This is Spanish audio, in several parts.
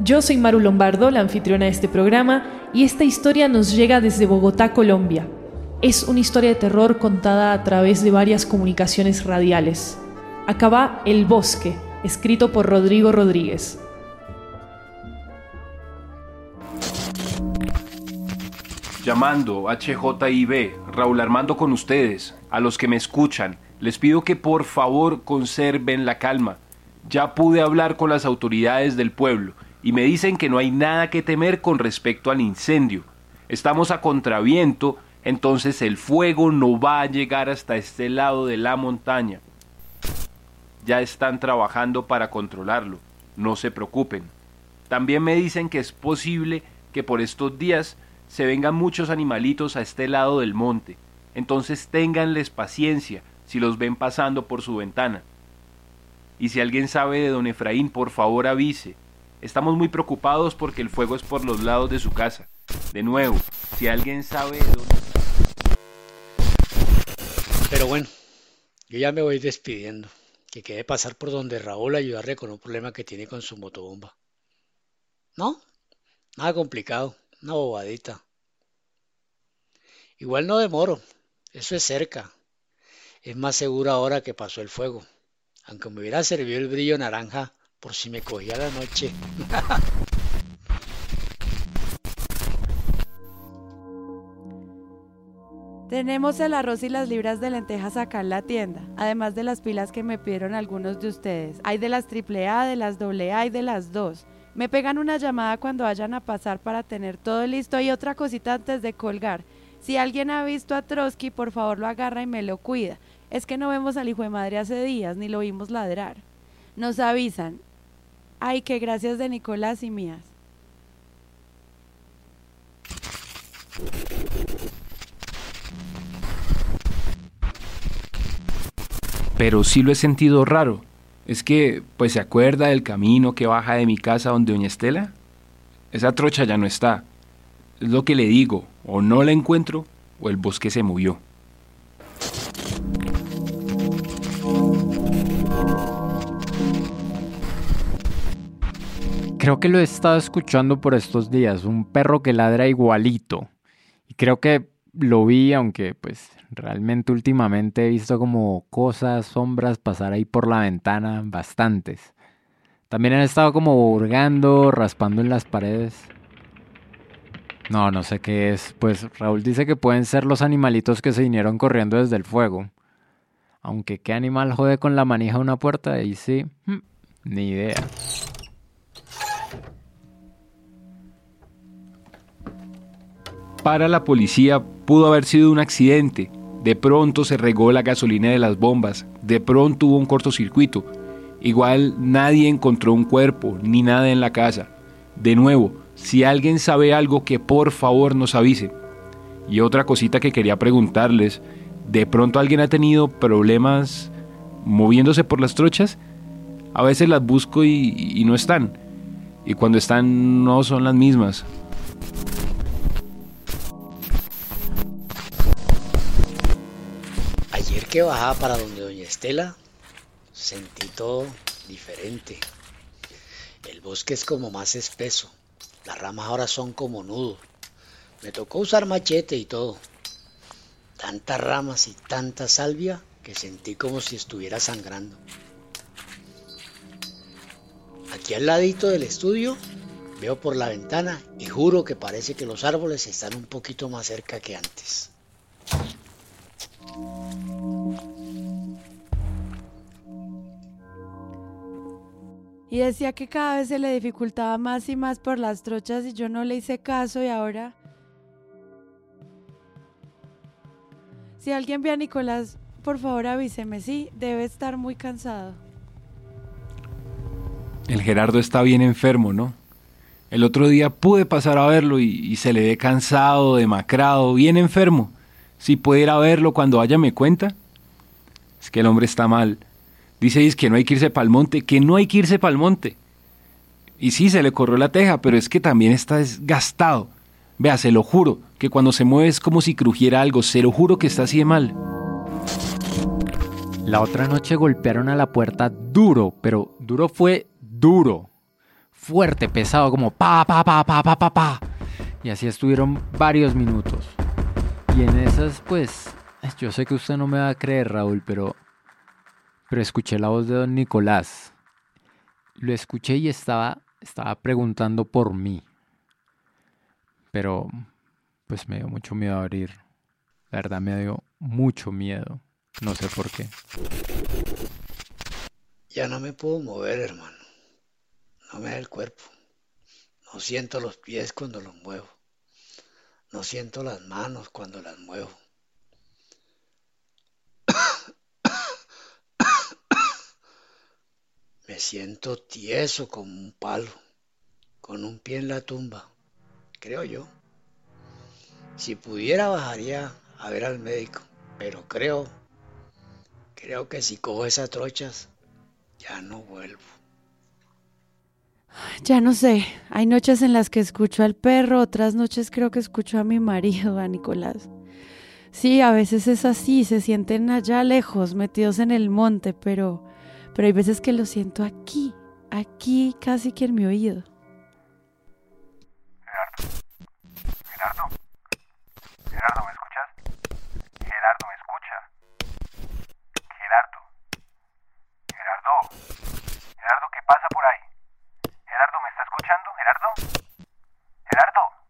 yo soy Maru Lombardo, la anfitriona de este programa, y esta historia nos llega desde Bogotá, Colombia. Es una historia de terror contada a través de varias comunicaciones radiales. Acá va El Bosque, escrito por Rodrigo Rodríguez. Llamando HJIB, Raúl Armando con ustedes, a los que me escuchan, les pido que por favor conserven la calma. Ya pude hablar con las autoridades del pueblo y me dicen que no hay nada que temer con respecto al incendio. Estamos a contraviento, entonces el fuego no va a llegar hasta este lado de la montaña. Ya están trabajando para controlarlo, no se preocupen. También me dicen que es posible que por estos días se vengan muchos animalitos a este lado del monte, entonces ténganles paciencia si los ven pasando por su ventana. Y si alguien sabe de don Efraín, por favor avise. Estamos muy preocupados porque el fuego es por los lados de su casa. De nuevo, si alguien sabe dónde... Pero bueno, yo ya me voy despidiendo. Que quede pasar por donde Raúl ayudarle con un problema que tiene con su motobomba. ¿No? Nada complicado, una bobadita. Igual no demoro, eso es cerca. Es más seguro ahora que pasó el fuego. Aunque me hubiera servido el brillo naranja por si me cogía la noche. Tenemos el arroz y las libras de lentejas acá en la tienda, además de las pilas que me pidieron algunos de ustedes. Hay de las AAA, de las AA y de las dos. Me pegan una llamada cuando vayan a pasar para tener todo listo y otra cosita antes de colgar. Si alguien ha visto a Trotsky, por favor lo agarra y me lo cuida. Es que no vemos al hijo de madre hace días, ni lo vimos ladrar. Nos avisan. Ay, qué gracias de Nicolás y mías. Pero sí lo he sentido raro. Es que, pues, ¿se acuerda del camino que baja de mi casa donde Doña Estela? Esa trocha ya no está. Es lo que le digo, o no la encuentro, o el bosque se movió. Creo que lo he estado escuchando por estos días, un perro que ladra igualito. Y creo que lo vi, aunque pues realmente últimamente he visto como cosas, sombras pasar ahí por la ventana, bastantes. También han estado como hurgando, raspando en las paredes. No, no sé qué es. Pues Raúl dice que pueden ser los animalitos que se vinieron corriendo desde el fuego. Aunque qué animal jode con la manija de una puerta, ahí sí, hmm, ni idea. Para la policía pudo haber sido un accidente. De pronto se regó la gasolina de las bombas. De pronto hubo un cortocircuito. Igual nadie encontró un cuerpo ni nada en la casa. De nuevo, si alguien sabe algo que por favor nos avise. Y otra cosita que quería preguntarles, ¿de pronto alguien ha tenido problemas moviéndose por las trochas? A veces las busco y, y no están. Y cuando están no son las mismas. Que bajaba para donde doña Estela, sentí todo diferente. El bosque es como más espeso, las ramas ahora son como nudos. Me tocó usar machete y todo. Tantas ramas y tanta salvia que sentí como si estuviera sangrando. Aquí al ladito del estudio Veo por la ventana y juro que parece que los árboles están un poquito más cerca que antes. Y decía que cada vez se le dificultaba más y más por las trochas y yo no le hice caso y ahora... Si alguien ve a Nicolás, por favor avíseme, sí, debe estar muy cansado. El Gerardo está bien enfermo, ¿no? El otro día pude pasar a verlo y, se le ve cansado, demacrado, bien enfermo. Si puede ir a verlo cuando vaya me cuenta. Es que el hombre está mal. Dice que no hay que irse para el monte, que no hay que irse para el monte. Y sí, se le corrió la teja, pero es que también está desgastado. Vea, se lo juro, que cuando se mueve es como si crujiera algo, se lo juro que está así de mal. La otra noche golpearon a la puerta duro, pero duro fue duro. Fuerte, pesado, como pa, pa, pa, pa, pa, pa, pa. Y así estuvieron varios minutos. Y en esas, pues, yo sé que usted no me va a creer, Raúl, pero pero escuché la voz de don Nicolás. Lo escuché y estaba, estaba preguntando por mí. Pero pues me dio mucho miedo abrir. La verdad me dio mucho miedo. No sé por qué. Ya no me puedo mover, hermano. No me da el cuerpo. No siento los pies cuando los muevo. No siento las manos cuando las muevo. Me siento tieso como un palo, con un pie en la tumba, creo yo. Si pudiera bajaría a ver al médico, pero creo, creo que si cojo esas trochas, ya no vuelvo. Ya no sé, hay noches en las que escucho al perro, otras noches creo que escucho a mi marido, a Nicolás. Sí, a veces es así, se sienten allá lejos, metidos en el monte, pero pero hay veces que lo siento aquí, aquí casi que en mi oído. Gerardo. Gerardo. Gerardo, ¿me escuchas? Gerardo, ¿me escucha? Gerardo. Gerardo. Gerardo, ¿qué pasa por ahí? Gerardo, ¿me está escuchando? Gerardo. Gerardo.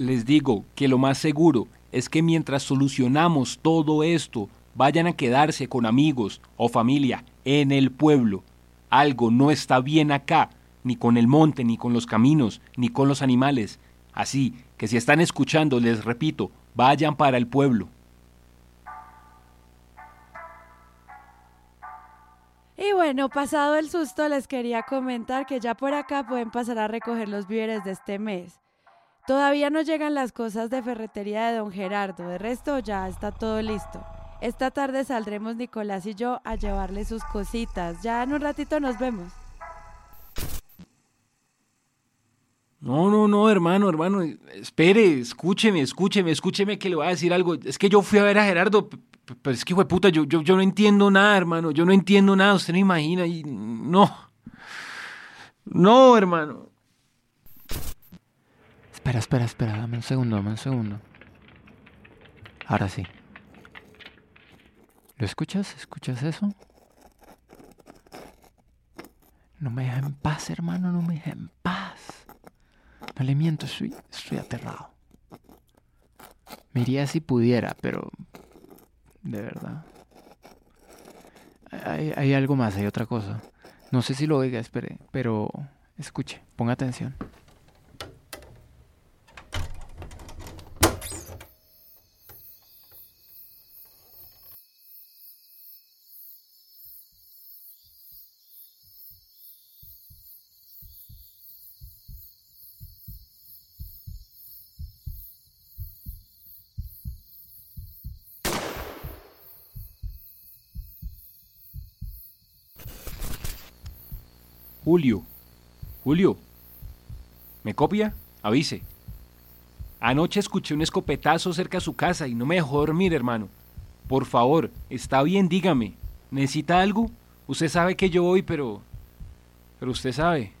Les digo que lo más seguro es que mientras solucionamos todo esto, vayan a quedarse con amigos o familia en el pueblo. Algo no está bien acá, ni con el monte, ni con los caminos, ni con los animales. Así que si están escuchando, les repito, vayan para el pueblo. Y bueno, pasado el susto, les quería comentar que ya por acá pueden pasar a recoger los víveres de este mes. Todavía no llegan las cosas de ferretería de don Gerardo, de resto ya está todo listo. Esta tarde saldremos Nicolás y yo a llevarle sus cositas. Ya en un ratito nos vemos. No, no, no, hermano, hermano, espere, escúcheme, escúcheme, escúcheme que le voy a decir algo. Es que yo fui a ver a Gerardo, pero es que, hijo de puta, yo, yo, yo no entiendo nada, hermano, yo no entiendo nada, usted no imagina, y no. No, hermano. Espera, espera, espera, dame un segundo, dame un segundo. Ahora sí. ¿Lo escuchas? ¿Escuchas eso? No me deja en paz, hermano, no me deja en paz. No le miento, estoy, estoy aterrado. Me iría si pudiera, pero... De verdad. Hay, hay algo más, hay otra cosa. No sé si lo oiga, espere, pero escuche, ponga atención. Julio. Julio. ¿Me copia? Avise. Anoche escuché un escopetazo cerca de su casa y no me dejó dormir, hermano. Por favor, está bien, dígame. ¿Necesita algo? Usted sabe que yo voy, pero... Pero usted sabe.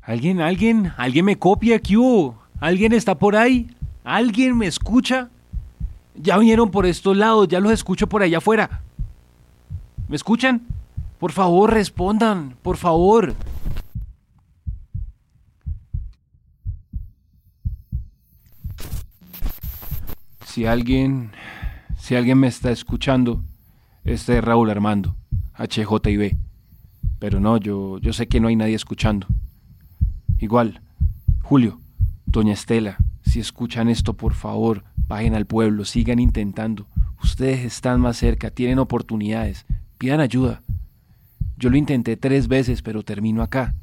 ¿Alguien, alguien? ¿Alguien me copia? ¿Qué hubo? ¿Alguien está por ahí? ¿Alguien me escucha? Ya vinieron por estos lados, ya los escucho por allá afuera. ¿Me escuchan? Por favor, respondan, por favor. Si alguien, si alguien me está escuchando, este es Raúl Armando, HJIB. Pero no, yo, yo sé que no hay nadie escuchando. Igual, Julio, Doña Estela, si escuchan esto, por favor, bajen al pueblo, sigan intentando. Ustedes están más cerca, tienen oportunidades, pidan ayuda. Yo lo intenté tres veces, pero termino acá.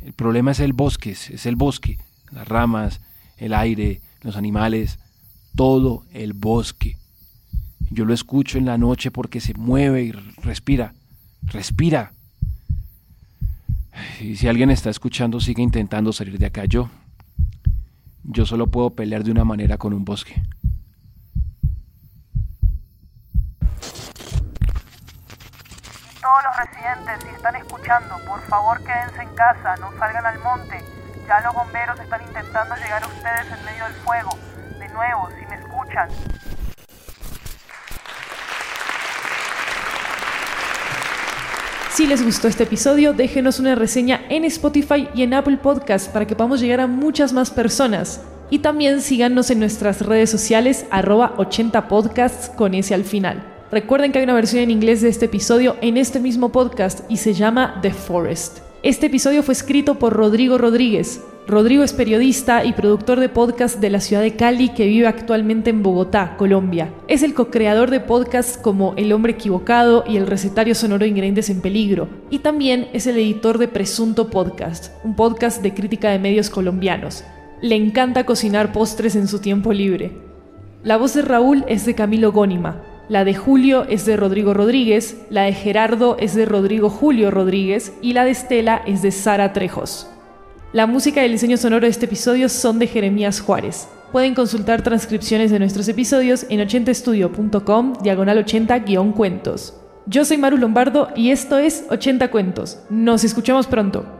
El problema es el bosque, es el bosque, las ramas, el aire, los animales, todo el bosque. Yo lo escucho en la noche porque se mueve y respira, respira. Y si alguien está escuchando, sigue intentando salir de acá. Yo, yo solo puedo pelear de una manera con un bosque. Todos los residentes, si están escuchando, por favor quédense en casa, no salgan al monte. Ya los bomberos están intentando llegar a ustedes en medio del fuego. De nuevo, si me escuchan. Si les gustó este episodio, déjenos una reseña en Spotify y en Apple Podcast para que podamos llegar a muchas más personas. Y también síganos en nuestras redes sociales arroba 80podcasts con ese al final. Recuerden que hay una versión en inglés de este episodio en este mismo podcast y se llama The Forest. Este episodio fue escrito por Rodrigo Rodríguez. Rodrigo es periodista y productor de podcast de la ciudad de Cali que vive actualmente en Bogotá, Colombia. Es el co-creador de podcasts como El hombre equivocado y el recetario sonoro de Ingredientes en Peligro. Y también es el editor de Presunto Podcast, un podcast de crítica de medios colombianos. Le encanta cocinar postres en su tiempo libre. La voz de Raúl es de Camilo Gónima. La de Julio es de Rodrigo Rodríguez, la de Gerardo es de Rodrigo Julio Rodríguez y la de Estela es de Sara Trejos. La música y el diseño sonoro de este episodio son de Jeremías Juárez. Pueden consultar transcripciones de nuestros episodios en 80estudio.com diagonal 80-cuentos. Yo soy Maru Lombardo y esto es 80 Cuentos. Nos escuchamos pronto.